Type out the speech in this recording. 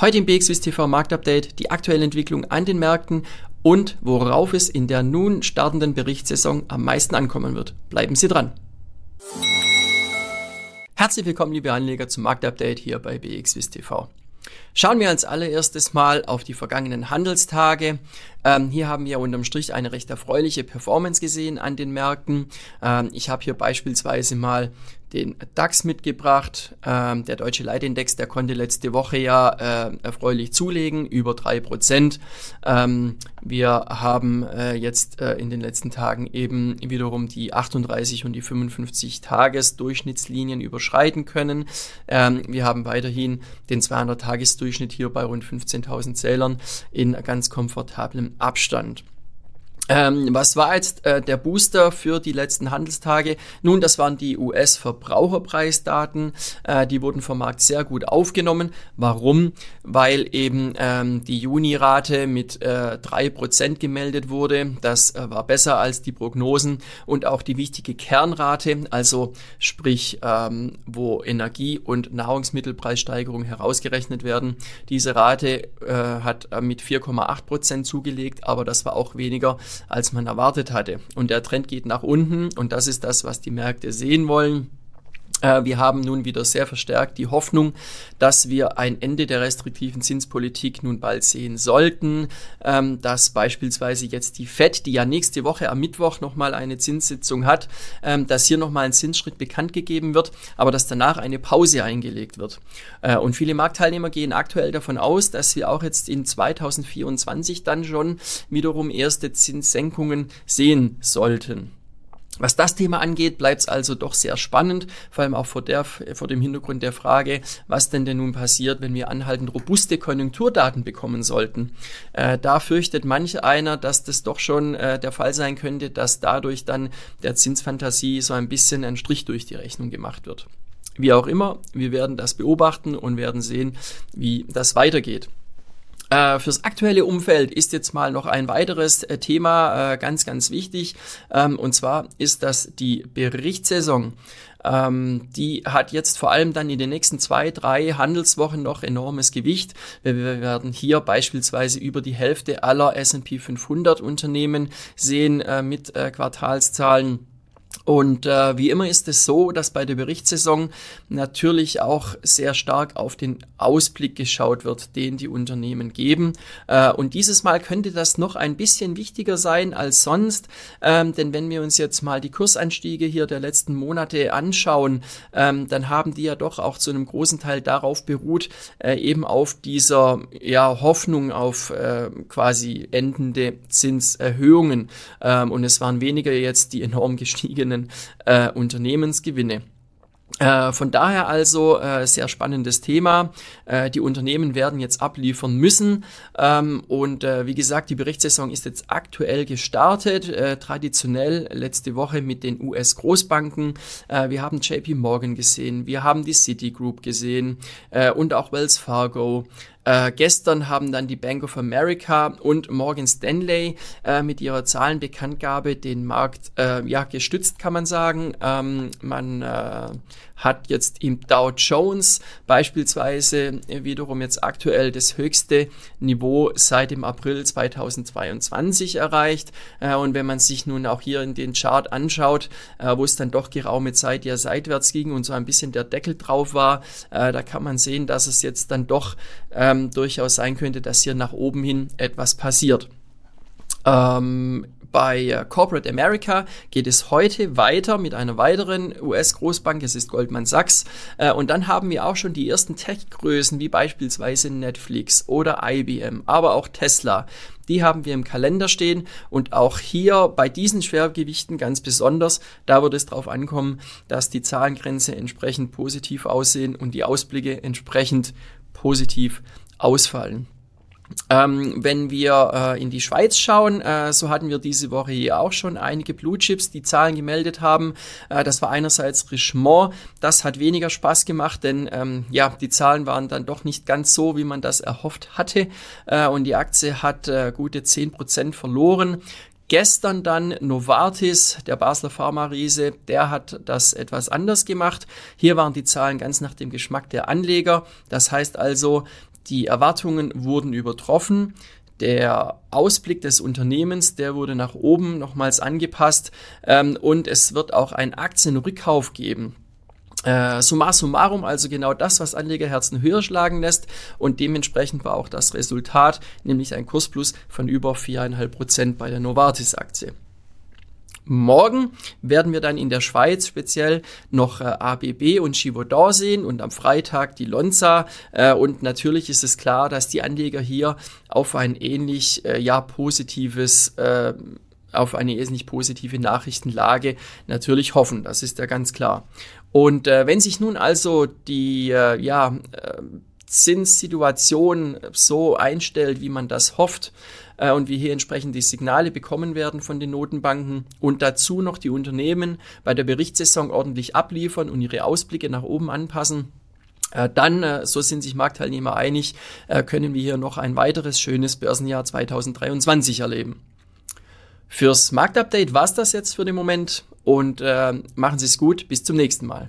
Heute im BXWIS Marktupdate die aktuelle Entwicklung an den Märkten und worauf es in der nun startenden Berichtssaison am meisten ankommen wird. Bleiben Sie dran. Herzlich willkommen, liebe Anleger, zum Marktupdate hier bei BXWIS TV. Schauen wir als allererstes mal auf die vergangenen Handelstage. Ähm, hier haben wir unterm Strich eine recht erfreuliche Performance gesehen an den Märkten. Ähm, ich habe hier beispielsweise mal den DAX mitgebracht. Ähm, der deutsche Leitindex, der konnte letzte Woche ja äh, erfreulich zulegen, über drei Prozent. Ähm, wir haben äh, jetzt äh, in den letzten Tagen eben wiederum die 38 und die 55 Tages Durchschnittslinien überschreiten können. Ähm, wir haben weiterhin den 200 Tages Durchschnitt hier bei rund 15.000 Zählern in ganz komfortablem Abstand. Ähm, was war jetzt äh, der Booster für die letzten Handelstage? Nun, das waren die US-Verbraucherpreisdaten. Äh, die wurden vom Markt sehr gut aufgenommen. Warum? Weil eben ähm, die Juni-Rate mit äh, 3% gemeldet wurde. Das äh, war besser als die Prognosen. Und auch die wichtige Kernrate, also sprich, ähm, wo Energie- und Nahrungsmittelpreissteigerungen herausgerechnet werden. Diese Rate äh, hat äh, mit 4,8% zugelegt, aber das war auch weniger als man erwartet hatte. Und der Trend geht nach unten und das ist das, was die Märkte sehen wollen. Äh, wir haben nun wieder sehr verstärkt die Hoffnung, dass wir ein Ende der restriktiven Zinspolitik nun bald sehen sollten, ähm, dass beispielsweise jetzt die Fed, die ja nächste Woche am Mittwoch nochmal eine Zinssitzung hat, ähm, dass hier nochmal ein Zinsschritt bekannt gegeben wird, aber dass danach eine Pause eingelegt wird. Äh, und viele Marktteilnehmer gehen aktuell davon aus, dass wir auch jetzt in 2024 dann schon wiederum erste Zinssenkungen sehen sollten. Was das Thema angeht, bleibt es also doch sehr spannend, vor allem auch vor, der, vor dem Hintergrund der Frage, was denn denn nun passiert, wenn wir anhaltend robuste Konjunkturdaten bekommen sollten. Äh, da fürchtet manch einer, dass das doch schon äh, der Fall sein könnte, dass dadurch dann der Zinsfantasie so ein bisschen ein Strich durch die Rechnung gemacht wird. Wie auch immer, wir werden das beobachten und werden sehen, wie das weitergeht. Äh, fürs aktuelle Umfeld ist jetzt mal noch ein weiteres äh, Thema äh, ganz, ganz wichtig. Ähm, und zwar ist das die Berichtssaison. Ähm, die hat jetzt vor allem dann in den nächsten zwei, drei Handelswochen noch enormes Gewicht. Wir, wir werden hier beispielsweise über die Hälfte aller S&P 500 Unternehmen sehen äh, mit äh, Quartalszahlen und äh, wie immer ist es so, dass bei der Berichtssaison natürlich auch sehr stark auf den Ausblick geschaut wird, den die Unternehmen geben. Äh, und dieses Mal könnte das noch ein bisschen wichtiger sein als sonst, ähm, denn wenn wir uns jetzt mal die Kursanstiege hier der letzten Monate anschauen, ähm, dann haben die ja doch auch zu einem großen Teil darauf beruht, äh, eben auf dieser ja, Hoffnung auf äh, quasi endende Zinserhöhungen. Ähm, und es waren weniger jetzt die enorm gestiegenen eigenen äh, Unternehmensgewinne. Äh, von daher also äh, sehr spannendes Thema. Äh, die Unternehmen werden jetzt abliefern müssen. Ähm, und äh, wie gesagt, die Berichtssaison ist jetzt aktuell gestartet. Äh, traditionell letzte Woche mit den US-Großbanken. Äh, wir haben JP Morgan gesehen, wir haben die Citigroup gesehen und auch Wells Fargo. Äh, gestern haben dann die Bank of America und Morgan Stanley äh, mit ihrer Zahlenbekanntgabe den Markt äh, ja gestützt, kann man sagen. Ähm, man äh, hat jetzt im Dow Jones beispielsweise wiederum jetzt aktuell das höchste Niveau seit dem April 2022 erreicht. Äh, und wenn man sich nun auch hier in den Chart anschaut, äh, wo es dann doch geraume Zeit ja seitwärts ging und so ein bisschen der Deckel drauf war, äh, da kann man sehen, dass es jetzt dann doch ähm, durchaus sein könnte, dass hier nach oben hin etwas passiert. Ähm, bei äh, Corporate America geht es heute weiter mit einer weiteren US-Großbank, es ist Goldman Sachs. Äh, und dann haben wir auch schon die ersten Tech-Größen wie beispielsweise Netflix oder IBM, aber auch Tesla. Die haben wir im Kalender stehen und auch hier bei diesen Schwergewichten ganz besonders, da wird es darauf ankommen, dass die Zahlengrenze entsprechend positiv aussehen und die Ausblicke entsprechend positiv ausfallen. Ähm, wenn wir äh, in die Schweiz schauen, äh, so hatten wir diese Woche hier auch schon einige Blue Chips, die Zahlen gemeldet haben. Äh, das war einerseits Richemont, das hat weniger Spaß gemacht, denn ähm, ja, die Zahlen waren dann doch nicht ganz so, wie man das erhofft hatte äh, und die Aktie hat äh, gute 10% verloren. Gestern dann Novartis, der Basler Pharma-Riese, der hat das etwas anders gemacht. Hier waren die Zahlen ganz nach dem Geschmack der Anleger. Das heißt also, Die Erwartungen wurden übertroffen. Der Ausblick des Unternehmens, der wurde nach oben nochmals angepasst ähm, und es wird auch einen Aktienrückkauf geben. Äh, summa summarum, also genau das, was Anlegerherzen höher schlagen lässt und dementsprechend war auch das Resultat, nämlich ein Kursplus von über 4,5 Prozent bei der Novartis-Aktie. Morgen werden wir dann in der Schweiz speziell noch äh, ABB und Givaudan sehen und am Freitag die Lonza. Äh, und natürlich ist es klar, dass die Anleger hier auf ein ähnlich äh, ja positives äh, auf eine ähnlich positive Nachrichtenlage natürlich hoffen. Das ist ja ganz klar. Und äh, wenn sich nun also die äh, ja Zinssituation so einstellt, wie man das hofft, äh, und wie hier entsprechend die Signale bekommen werden von den Notenbanken und dazu noch die Unternehmen bei der Berichtssaison ordentlich abliefern und ihre Ausblicke nach oben anpassen, äh, dann, äh, so sind sich Marktteilnehmer einig, können wir hier noch ein weiteres schönes Börsenjahr 2023 erleben. Fürs Marktupdate war es das jetzt für den Moment und äh, machen Sie es gut. Bis zum nächsten Mal.